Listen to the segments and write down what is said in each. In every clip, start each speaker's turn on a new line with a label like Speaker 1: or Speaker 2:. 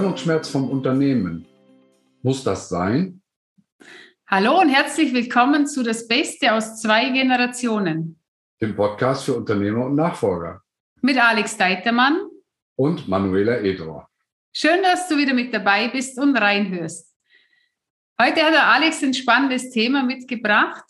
Speaker 1: Trennungsschmerz vom Unternehmen. Muss das sein?
Speaker 2: Hallo und herzlich willkommen zu Das Beste aus zwei Generationen.
Speaker 1: Dem Podcast für Unternehmer und Nachfolger.
Speaker 2: Mit Alex Deitermann
Speaker 1: und Manuela Edrohr.
Speaker 2: Schön, dass du wieder mit dabei bist und reinhörst. Heute hat der Alex ein spannendes Thema mitgebracht,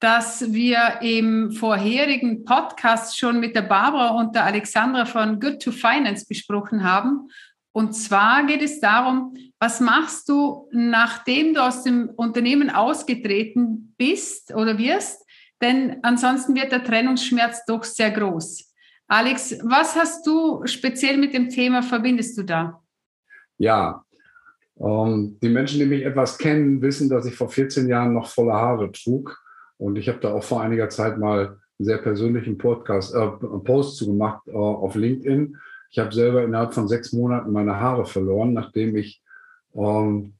Speaker 2: das wir im vorherigen Podcast schon mit der Barbara und der Alexandra von Good to Finance besprochen haben. Und zwar geht es darum, was machst du, nachdem du aus dem Unternehmen ausgetreten bist oder wirst? Denn ansonsten wird der Trennungsschmerz doch sehr groß. Alex, was hast du speziell mit dem Thema, verbindest du da?
Speaker 1: Ja, ähm, die Menschen, die mich etwas kennen, wissen, dass ich vor 14 Jahren noch volle Haare trug. Und ich habe da auch vor einiger Zeit mal einen sehr persönlichen Podcast, äh, Post zu gemacht äh, auf LinkedIn ich habe selber innerhalb von sechs Monaten meine Haare verloren, nachdem ich ähm,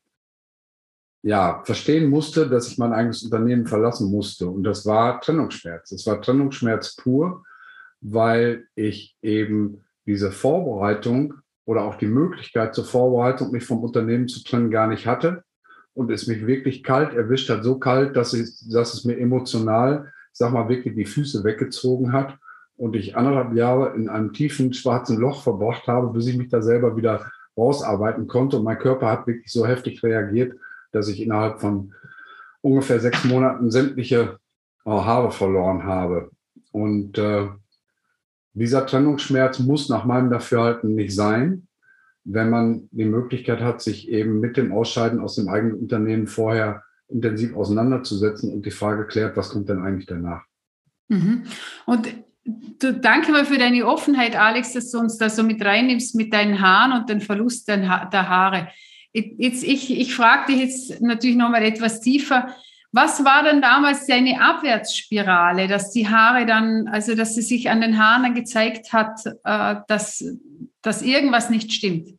Speaker 1: ja, verstehen musste, dass ich mein eigenes Unternehmen verlassen musste. Und das war Trennungsschmerz. Es war Trennungsschmerz pur, weil ich eben diese Vorbereitung oder auch die Möglichkeit zur Vorbereitung, mich vom Unternehmen zu trennen, gar nicht hatte. Und es mich wirklich kalt erwischt hat, so kalt, dass, ich, dass es mir emotional, sag mal, wirklich die Füße weggezogen hat und ich anderthalb Jahre in einem tiefen schwarzen Loch verbracht habe, bis ich mich da selber wieder rausarbeiten konnte. Und mein Körper hat wirklich so heftig reagiert, dass ich innerhalb von ungefähr sechs Monaten sämtliche äh, Haare verloren habe. Und äh, dieser Trennungsschmerz muss nach meinem Dafürhalten nicht sein, wenn man die Möglichkeit hat, sich eben mit dem Ausscheiden aus dem eigenen Unternehmen vorher intensiv auseinanderzusetzen und die Frage klärt, was kommt denn eigentlich danach?
Speaker 2: Mhm. Und Du, danke mal für deine Offenheit, Alex, dass du uns da so mit reinnimmst mit deinen Haaren und den Verlust der Haare. Jetzt, ich, ich frage dich jetzt natürlich nochmal etwas tiefer. Was war denn damals deine Abwärtsspirale, dass die Haare dann, also dass sie sich an den Haaren gezeigt hat, äh, dass, dass irgendwas nicht stimmt?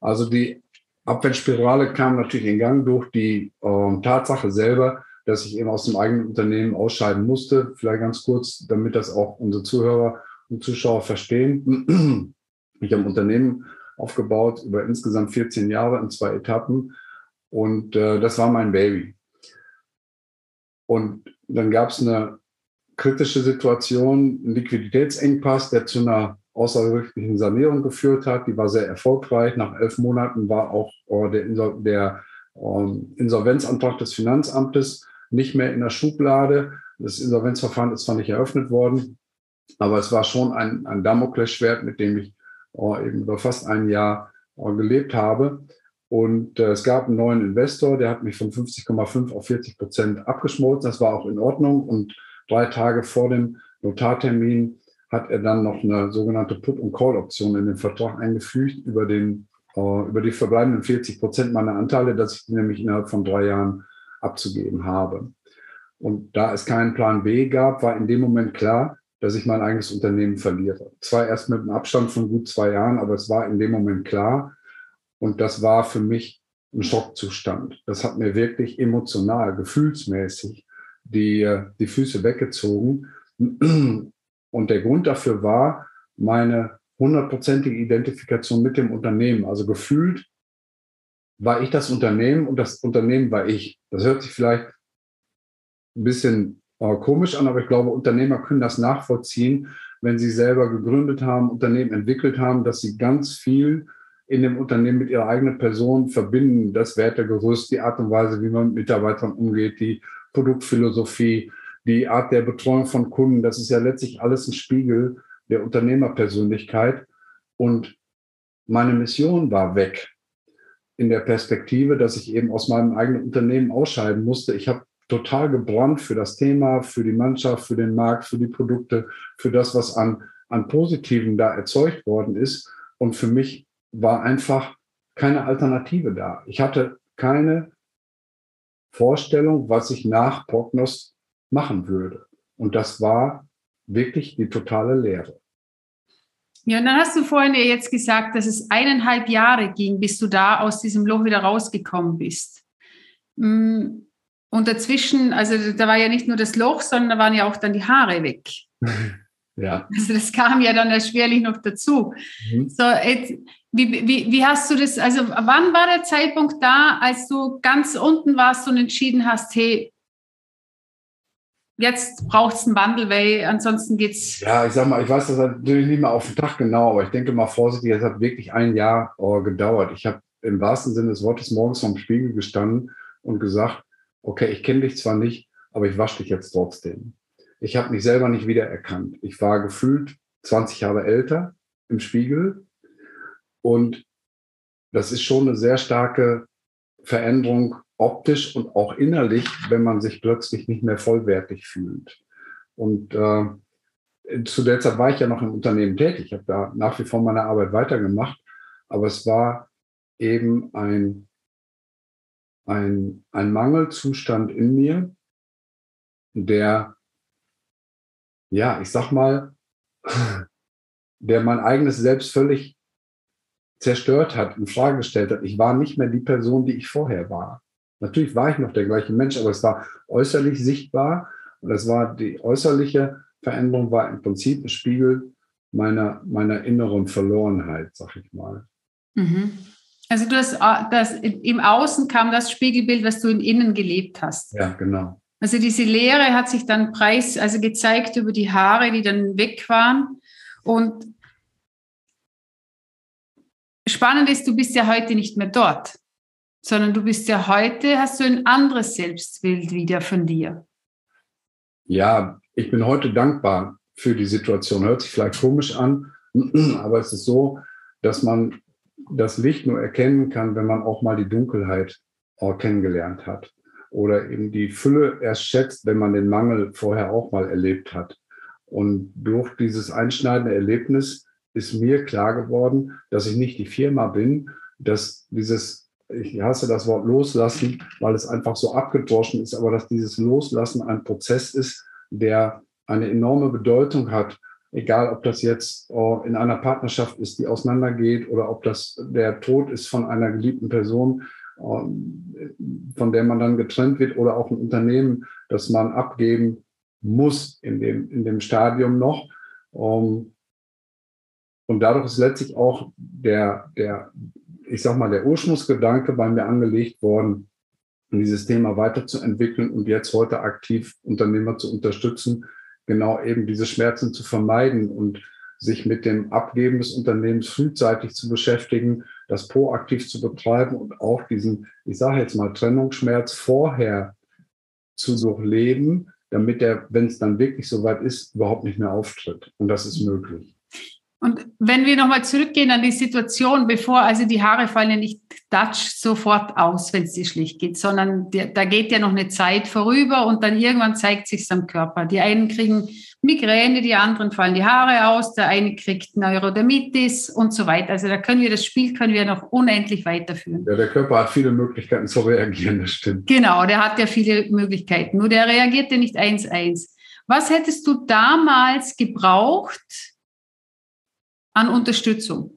Speaker 1: Also die Abwärtsspirale kam natürlich in Gang durch die äh, Tatsache selber, dass ich eben aus dem eigenen Unternehmen ausscheiden musste. Vielleicht ganz kurz, damit das auch unsere Zuhörer und Zuschauer verstehen. Ich habe ein Unternehmen aufgebaut über insgesamt 14 Jahre in zwei Etappen und äh, das war mein Baby. Und dann gab es eine kritische Situation, einen Liquiditätsengpass, der zu einer außergerichtlichen Sanierung geführt hat. Die war sehr erfolgreich. Nach elf Monaten war auch äh, der, Insol der ähm, Insolvenzantrag des Finanzamtes nicht mehr in der Schublade. Das Insolvenzverfahren ist zwar nicht eröffnet worden, aber es war schon ein, ein Damoklesschwert, mit dem ich äh, eben über fast ein Jahr äh, gelebt habe. Und äh, es gab einen neuen Investor, der hat mich von 50,5 auf 40 Prozent abgeschmolzen. Das war auch in Ordnung. Und drei Tage vor dem Notartermin hat er dann noch eine sogenannte Put- und Call-Option in den Vertrag eingefügt über, den, äh, über die verbleibenden 40 Prozent meiner Anteile, dass ich nämlich innerhalb von drei Jahren abzugeben habe. Und da es keinen Plan B gab, war in dem Moment klar, dass ich mein eigenes Unternehmen verliere. Zwar erst mit einem Abstand von gut zwei Jahren, aber es war in dem Moment klar. Und das war für mich ein Schockzustand. Das hat mir wirklich emotional, gefühlsmäßig die, die Füße weggezogen. Und der Grund dafür war meine hundertprozentige Identifikation mit dem Unternehmen. Also gefühlt war ich das Unternehmen und das Unternehmen war ich. Das hört sich vielleicht ein bisschen äh, komisch an, aber ich glaube, Unternehmer können das nachvollziehen, wenn sie selber gegründet haben, Unternehmen entwickelt haben, dass sie ganz viel in dem Unternehmen mit ihrer eigenen Person verbinden, das Wertegerüst, die Art und Weise, wie man mit Mitarbeitern umgeht, die Produktphilosophie, die Art der Betreuung von Kunden. Das ist ja letztlich alles ein Spiegel der Unternehmerpersönlichkeit. Und meine Mission war weg in der Perspektive, dass ich eben aus meinem eigenen Unternehmen ausscheiden musste. Ich habe total gebrannt für das Thema, für die Mannschaft, für den Markt, für die Produkte, für das, was an, an Positiven da erzeugt worden ist. Und für mich war einfach keine Alternative da. Ich hatte keine Vorstellung, was ich nach Prognos machen würde. Und das war wirklich die totale Lehre.
Speaker 2: Ja, und dann hast du vorhin ja jetzt gesagt, dass es eineinhalb Jahre ging, bis du da aus diesem Loch wieder rausgekommen bist. Mm, und dazwischen, also da war ja nicht nur das Loch, sondern da waren ja auch dann die Haare weg. Ja. Also das kam ja dann erschwerlich noch dazu. Mhm. So, jetzt, wie, wie, wie hast du das, also wann war der Zeitpunkt da, als du ganz unten warst und entschieden hast, hey, jetzt braucht es einen Wandel, weil ansonsten geht es.
Speaker 1: Ja, ich sag mal, ich weiß das natürlich nicht mehr auf den Tag genau, aber ich denke mal vorsichtig, es hat wirklich ein Jahr oh, gedauert. Ich habe im wahrsten Sinne des Wortes morgens vorm Spiegel gestanden und gesagt, okay, ich kenne dich zwar nicht, aber ich wasche dich jetzt trotzdem. Ich habe mich selber nicht wiedererkannt. Ich war gefühlt 20 Jahre älter im Spiegel und das ist schon eine sehr starke Veränderung optisch und auch innerlich, wenn man sich plötzlich nicht mehr vollwertig fühlt. Und äh, zu der Zeit war ich ja noch im Unternehmen tätig. Ich habe da nach wie vor meine Arbeit weitergemacht, aber es war eben ein, ein, ein Mangelzustand in mir, der, ja, ich sag mal, der mein eigenes Selbst völlig zerstört hat, in Frage gestellt hat. Ich war nicht mehr die Person, die ich vorher war. Natürlich war ich noch der gleiche Mensch, aber es war äußerlich sichtbar und es war die äußerliche Veränderung war im Prinzip ein Spiegel meiner, meiner inneren Verlorenheit, sag ich mal.
Speaker 2: Mhm. Also du hast äh, das im Außen kam das Spiegelbild, was du im Innen gelebt hast.
Speaker 1: Ja, genau.
Speaker 2: Also diese Leere hat sich dann preis, also gezeigt über die Haare, die dann weg waren. Und spannend ist, du bist ja heute nicht mehr dort sondern du bist ja heute, hast du ein anderes Selbstbild wieder von dir.
Speaker 1: Ja, ich bin heute dankbar für die Situation. Hört sich vielleicht komisch an, aber es ist so, dass man das Licht nur erkennen kann, wenn man auch mal die Dunkelheit kennengelernt hat. Oder eben die Fülle erst schätzt, wenn man den Mangel vorher auch mal erlebt hat. Und durch dieses einschneidende Erlebnis ist mir klar geworden, dass ich nicht die Firma bin, dass dieses ich hasse das Wort loslassen, weil es einfach so abgedroschen ist, aber dass dieses Loslassen ein Prozess ist, der eine enorme Bedeutung hat, egal ob das jetzt oh, in einer Partnerschaft ist, die auseinandergeht oder ob das der Tod ist von einer geliebten Person, oh, von der man dann getrennt wird oder auch ein Unternehmen, das man abgeben muss in dem, in dem Stadium noch. Und dadurch ist letztlich auch der, der, ich sag mal, der Ursprungsgedanke bei mir angelegt worden, dieses Thema weiterzuentwickeln und jetzt heute aktiv Unternehmer zu unterstützen, genau eben diese Schmerzen zu vermeiden und sich mit dem Abgeben des Unternehmens frühzeitig zu beschäftigen, das proaktiv zu betreiben und auch diesen, ich sage jetzt mal, Trennungsschmerz vorher zu durchleben, damit er, wenn es dann wirklich soweit ist, überhaupt nicht mehr auftritt. Und das ist möglich.
Speaker 2: Und wenn wir nochmal zurückgehen an die Situation, bevor, also die Haare fallen ja nicht Dutch sofort aus, wenn es dir schlicht geht, sondern die, da geht ja noch eine Zeit vorüber und dann irgendwann zeigt sich am Körper. Die einen kriegen Migräne, die anderen fallen die Haare aus, der eine kriegt Neurodermitis und so weiter. Also da können wir das Spiel können wir noch unendlich weiterführen.
Speaker 1: Ja, der Körper hat viele Möglichkeiten zu reagieren, das stimmt.
Speaker 2: Genau, der hat ja viele Möglichkeiten. Nur der reagiert ja nicht eins eins. Was hättest du damals gebraucht? An Unterstützung?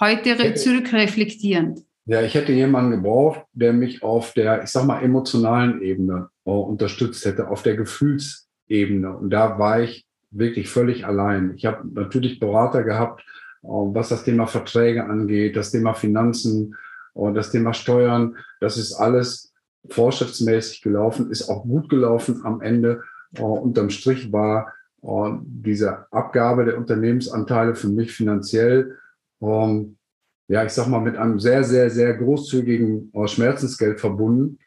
Speaker 2: Heute zurückreflektierend.
Speaker 1: Ja, ich hätte jemanden gebraucht, der mich auf der, ich sag mal, emotionalen Ebene äh, unterstützt hätte, auf der Gefühlsebene. Und da war ich wirklich völlig allein. Ich habe natürlich Berater gehabt, äh, was das Thema Verträge angeht, das Thema Finanzen und das Thema Steuern. Das ist alles vorschriftsmäßig gelaufen, ist auch gut gelaufen am Ende. Äh, unterm Strich war und diese Abgabe der Unternehmensanteile für mich finanziell, ähm, ja, ich sag mal, mit einem sehr, sehr, sehr großzügigen äh, Schmerzensgeld verbunden.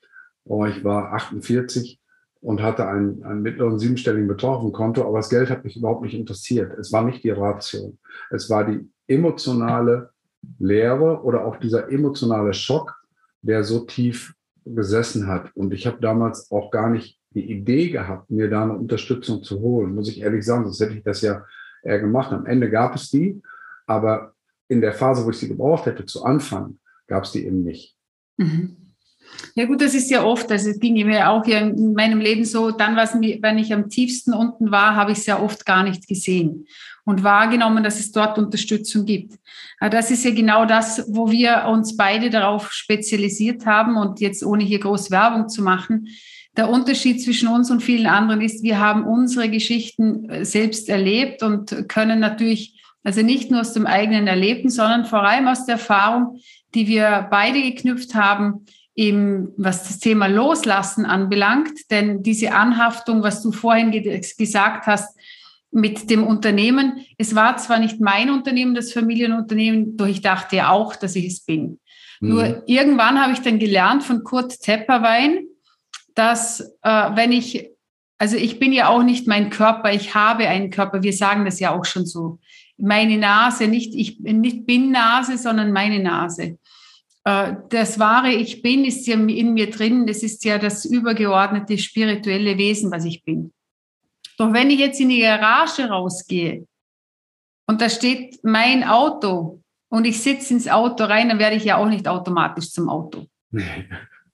Speaker 1: Oh, ich war 48 und hatte einen, einen mittleren siebenstelligen Betrag auf Konto, aber das Geld hat mich überhaupt nicht interessiert. Es war nicht die Ratio. Es war die emotionale Leere oder auch dieser emotionale Schock, der so tief gesessen hat. Und ich habe damals auch gar nicht die Idee gehabt, mir da eine Unterstützung zu holen, muss ich ehrlich sagen, sonst hätte ich das ja eher gemacht. Am Ende gab es die, aber in der Phase, wo ich sie gebraucht hätte, zu Anfang, gab es die eben nicht.
Speaker 2: Mhm. Ja gut, das ist ja oft, also es ging mir auch hier in meinem Leben so, dann, was wenn ich am tiefsten unten war, habe ich es ja oft gar nicht gesehen und wahrgenommen, dass es dort Unterstützung gibt. Das ist ja genau das, wo wir uns beide darauf spezialisiert haben und jetzt ohne hier groß Werbung zu machen, der Unterschied zwischen uns und vielen anderen ist, wir haben unsere Geschichten äh, selbst erlebt und können natürlich, also nicht nur aus dem eigenen Erleben, sondern vor allem aus der Erfahrung, die wir beide geknüpft haben, eben was das Thema Loslassen anbelangt. Denn diese Anhaftung, was du vorhin gesagt hast, mit dem Unternehmen, es war zwar nicht mein Unternehmen, das Familienunternehmen, doch ich dachte ja auch, dass ich es bin. Mhm. Nur irgendwann habe ich dann gelernt von Kurt Tepperwein, dass äh, wenn ich, also ich bin ja auch nicht mein Körper, ich habe einen Körper, wir sagen das ja auch schon so. Meine Nase, nicht ich nicht bin Nase, sondern meine Nase. Äh, das wahre Ich bin ist ja in mir drin, das ist ja das übergeordnete spirituelle Wesen, was ich bin. Doch wenn ich jetzt in die Garage rausgehe und da steht mein Auto und ich sitze ins Auto rein, dann werde ich ja auch nicht automatisch zum Auto.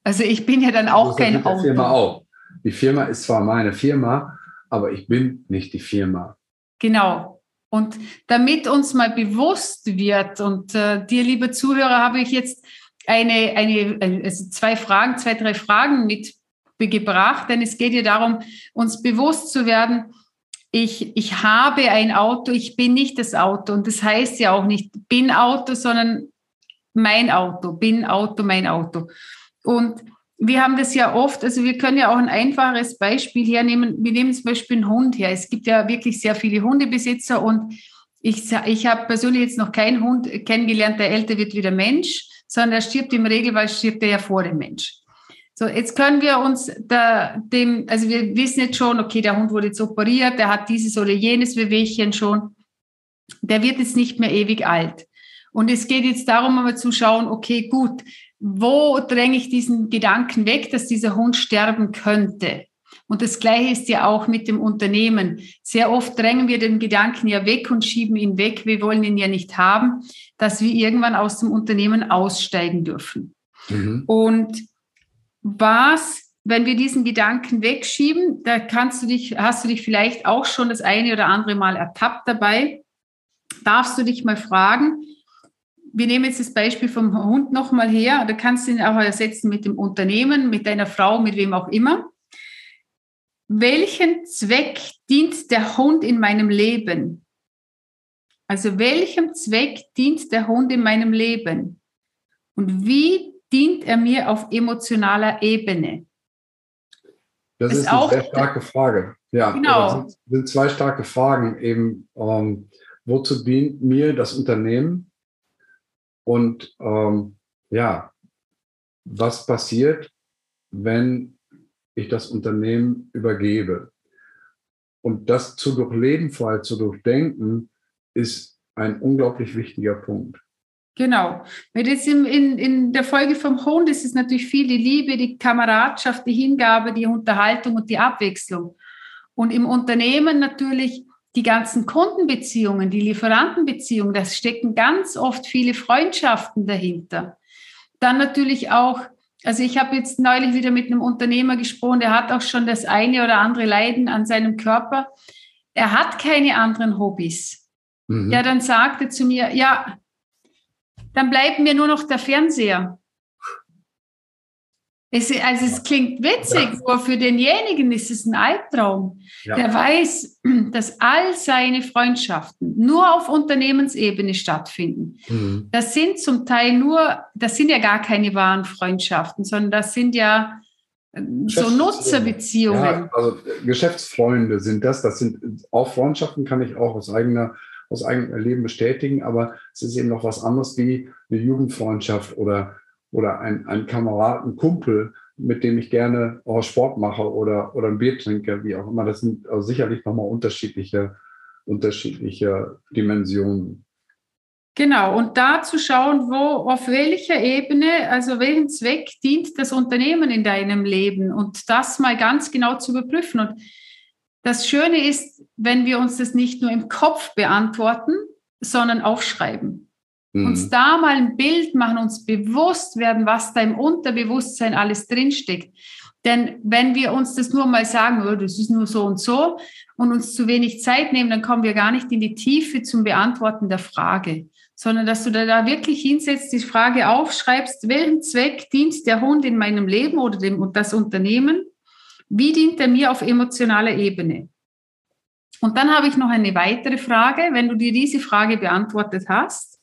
Speaker 2: Also ich bin ja dann auch kein Auto.
Speaker 1: Firma auch. Die Firma ist zwar meine Firma, aber ich bin nicht die Firma.
Speaker 2: Genau. Und damit uns mal bewusst wird, und äh, dir, liebe Zuhörer, habe ich jetzt eine, eine, also zwei Fragen, zwei, drei Fragen mitgebracht, denn es geht ja darum, uns bewusst zu werden, ich, ich habe ein Auto, ich bin nicht das Auto. Und das heißt ja auch nicht bin Auto, sondern mein Auto, bin Auto, mein Auto. Und wir haben das ja oft, also wir können ja auch ein einfaches Beispiel hernehmen. Wir nehmen zum Beispiel einen Hund her. Es gibt ja wirklich sehr viele Hundebesitzer und ich, ich habe persönlich jetzt noch keinen Hund kennengelernt, der älter wird wie der Mensch, sondern er stirbt im Regelfall, stirbt er ja vor dem Mensch. So, jetzt können wir uns da, dem, also wir wissen jetzt schon, okay, der Hund wurde jetzt operiert, der hat dieses oder jenes Wehwehchen schon. Der wird jetzt nicht mehr ewig alt. Und es geht jetzt darum, einmal zu schauen, okay, gut, wo dränge ich diesen Gedanken weg, dass dieser Hund sterben könnte? Und das Gleiche ist ja auch mit dem Unternehmen. Sehr oft drängen wir den Gedanken ja weg und schieben ihn weg. Wir wollen ihn ja nicht haben, dass wir irgendwann aus dem Unternehmen aussteigen dürfen. Mhm. Und was, wenn wir diesen Gedanken wegschieben, da kannst du dich, hast du dich vielleicht auch schon das eine oder andere Mal ertappt dabei, darfst du dich mal fragen, wir nehmen jetzt das Beispiel vom Hund nochmal her, da kannst du ihn auch ersetzen mit dem Unternehmen, mit deiner Frau, mit wem auch immer. Welchen Zweck dient der Hund in meinem Leben? Also welchem Zweck dient der Hund in meinem Leben? Und wie dient er mir auf emotionaler Ebene?
Speaker 1: Das ist, ist eine sehr starke Frage. Ja, genau. Sind, sind, zwei starke Fragen eben. Ähm, wozu dient mir das Unternehmen? Und ähm, ja, was passiert, wenn ich das Unternehmen übergebe? Und das zu durchleben, vorher zu durchdenken, ist ein unglaublich wichtiger Punkt.
Speaker 2: Genau. Weil jetzt in, in, in der Folge vom Hund ist es natürlich viel die Liebe, die Kameradschaft, die Hingabe, die Unterhaltung und die Abwechslung. Und im Unternehmen natürlich die ganzen Kundenbeziehungen, die Lieferantenbeziehungen, da stecken ganz oft viele Freundschaften dahinter. Dann natürlich auch, also ich habe jetzt neulich wieder mit einem Unternehmer gesprochen, der hat auch schon das eine oder andere Leiden an seinem Körper. Er hat keine anderen Hobbys. Mhm. Der dann sagte zu mir, ja, dann bleibt mir nur noch der Fernseher. Es, also es klingt witzig, ja. aber für denjenigen ist es ein Albtraum. Ja. Der weiß, dass all seine Freundschaften nur auf Unternehmensebene stattfinden. Mhm. Das sind zum Teil nur, das sind ja gar keine wahren Freundschaften, sondern das sind ja äh, so Nutzerbeziehungen. Ja,
Speaker 1: also Geschäftsfreunde sind das. Das sind auch Freundschaften, kann ich auch aus eigener aus eigenem Erleben bestätigen, aber es ist eben noch was anderes wie eine Jugendfreundschaft oder oder ein, ein Kamerad, ein Kumpel, mit dem ich gerne auch Sport mache oder, oder ein Bier trinke, wie auch immer. Das sind also sicherlich nochmal unterschiedliche, unterschiedliche Dimensionen.
Speaker 2: Genau, und da zu schauen, wo, auf welcher Ebene, also welchen Zweck dient das Unternehmen in deinem Leben und das mal ganz genau zu überprüfen. Und das Schöne ist, wenn wir uns das nicht nur im Kopf beantworten, sondern aufschreiben mhm. uns da mal ein Bild machen, uns bewusst werden, was da im Unterbewusstsein alles drinsteckt. Denn wenn wir uns das nur mal sagen, oh, das ist nur so und so und uns zu wenig Zeit nehmen, dann kommen wir gar nicht in die Tiefe zum Beantworten der Frage, sondern dass du da, wirklich hinsetzt, die Frage aufschreibst, welchen Zweck dient der Hund in meinem Leben oder dem, das Unternehmen? Wie dient er mir auf emotionaler Ebene? Und dann habe ich noch eine weitere Frage. Wenn du dir diese Frage beantwortet hast,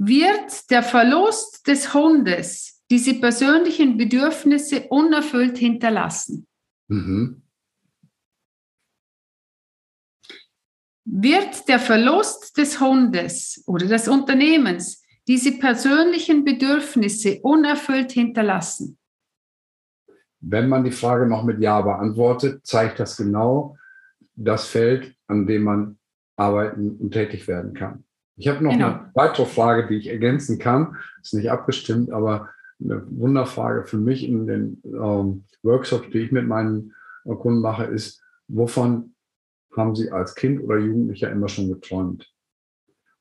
Speaker 2: wird der Verlust des Hundes diese persönlichen Bedürfnisse unerfüllt hinterlassen? Mhm. Wird der Verlust des Hundes oder des Unternehmens diese persönlichen Bedürfnisse unerfüllt hinterlassen?
Speaker 1: Wenn man die Frage noch mit Ja beantwortet, zeigt das genau das Feld, an dem man arbeiten und tätig werden kann. Ich habe noch genau. eine weitere Frage, die ich ergänzen kann. Ist nicht abgestimmt, aber eine Wunderfrage für mich in den ähm, Workshops, die ich mit meinen äh, Kunden mache, ist, wovon haben Sie als Kind oder Jugendlicher immer schon geträumt?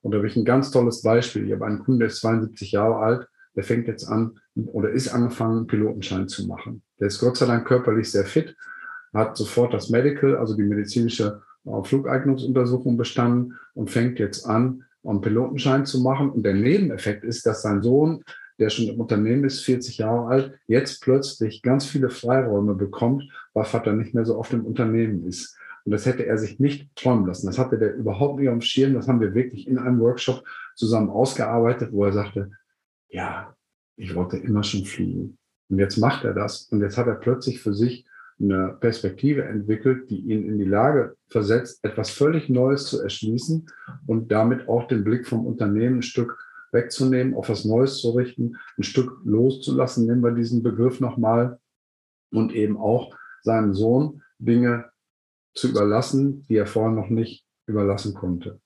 Speaker 1: Und da habe ich ein ganz tolles Beispiel. Ich habe einen Kunden, der ist 72 Jahre alt, der fängt jetzt an oder ist angefangen, einen Pilotenschein zu machen. Der ist Gott sei Dank körperlich sehr fit, hat sofort das Medical, also die medizinische äh, Flugeignungsuntersuchung bestanden und fängt jetzt an, einen Pilotenschein zu machen. Und der Nebeneffekt ist, dass sein Sohn, der schon im Unternehmen ist, 40 Jahre alt, jetzt plötzlich ganz viele Freiräume bekommt, weil Vater nicht mehr so oft im Unternehmen ist. Und das hätte er sich nicht träumen lassen. Das hatte der überhaupt nicht am Schirm. Das haben wir wirklich in einem Workshop zusammen ausgearbeitet, wo er sagte, ja, ich wollte immer schon fliegen. Und jetzt macht er das. Und jetzt hat er plötzlich für sich eine Perspektive entwickelt, die ihn in die Lage versetzt, etwas völlig Neues zu erschließen und damit auch den Blick vom Unternehmen ein Stück wegzunehmen, auf was Neues zu richten, ein Stück loszulassen, nehmen wir diesen Begriff nochmal, und eben auch seinem Sohn Dinge zu überlassen, die er vorher noch nicht überlassen konnte.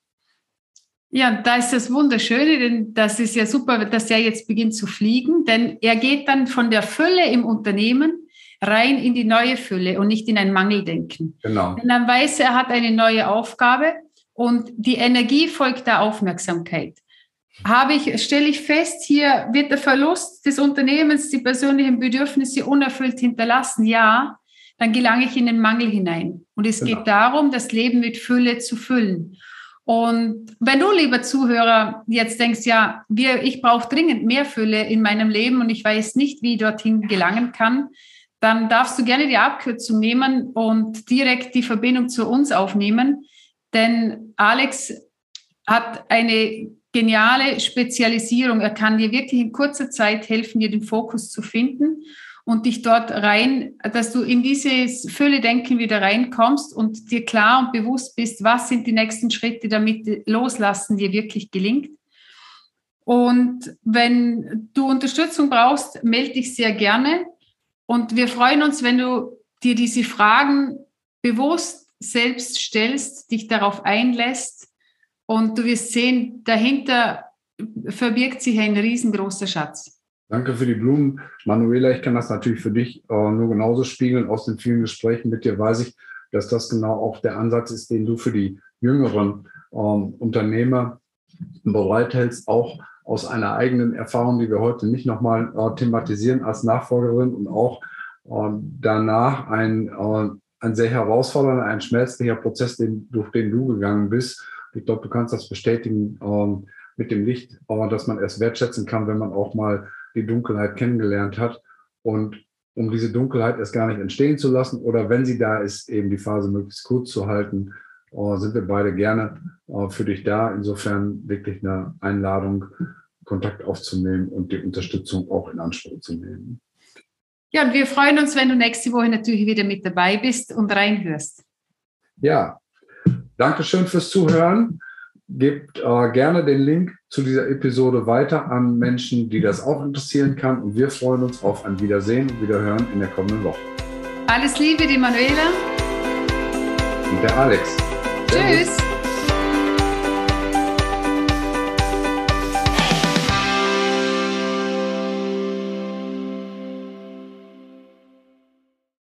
Speaker 2: Ja, da ist das Wunderschöne, denn das ist ja super, dass er jetzt beginnt zu fliegen, denn er geht dann von der Fülle im Unternehmen rein in die neue Fülle und nicht in ein Mangeldenken. Genau. Denn dann weiß er, er hat eine neue Aufgabe und die Energie folgt der Aufmerksamkeit. Habe ich, stelle ich fest, hier wird der Verlust des Unternehmens, die persönlichen Bedürfnisse unerfüllt hinterlassen. Ja, dann gelange ich in den Mangel hinein. Und es genau. geht darum, das Leben mit Fülle zu füllen. Und wenn du, lieber Zuhörer, jetzt denkst, ja, wir, ich brauche dringend mehr Fülle in meinem Leben und ich weiß nicht, wie ich dorthin gelangen kann, dann darfst du gerne die Abkürzung nehmen und direkt die Verbindung zu uns aufnehmen. Denn Alex hat eine geniale Spezialisierung. Er kann dir wirklich in kurzer Zeit helfen, dir den Fokus zu finden und dich dort rein, dass du in dieses Fülle-Denken wieder reinkommst und dir klar und bewusst bist, was sind die nächsten Schritte, damit Loslassen dir wirklich gelingt. Und wenn du Unterstützung brauchst, melde dich sehr gerne. Und wir freuen uns, wenn du dir diese Fragen bewusst selbst stellst, dich darauf einlässt und du wirst sehen, dahinter verbirgt sich ein riesengroßer Schatz.
Speaker 1: Danke für die Blumen. Manuela, ich kann das natürlich für dich äh, nur genauso spiegeln. Aus den vielen Gesprächen mit dir weiß ich, dass das genau auch der Ansatz ist, den du für die jüngeren ähm, Unternehmer bereithältst, auch aus einer eigenen Erfahrung, die wir heute nicht nochmal äh, thematisieren als Nachfolgerin und auch äh, danach ein, äh, ein sehr herausfordernder, ein schmerzlicher Prozess, den, durch den du gegangen bist. Ich glaube, du kannst das bestätigen ähm, mit dem Licht, äh, dass man erst wertschätzen kann, wenn man auch mal die Dunkelheit kennengelernt hat. Und um diese Dunkelheit erst gar nicht entstehen zu lassen oder wenn sie da ist, eben die Phase möglichst kurz zu halten, äh, sind wir beide gerne äh, für dich da. Insofern wirklich eine Einladung, Kontakt aufzunehmen und die Unterstützung auch in Anspruch zu nehmen.
Speaker 2: Ja, und wir freuen uns, wenn du nächste Woche natürlich wieder mit dabei bist und reinhörst.
Speaker 1: Ja, danke schön fürs Zuhören gebt äh, gerne den Link zu dieser Episode weiter an Menschen, die das auch interessieren kann. Und wir freuen uns auf ein Wiedersehen und Wiederhören in der kommenden Woche.
Speaker 2: Alles Liebe, die Manuela.
Speaker 1: Und der Alex.
Speaker 2: Tschüss.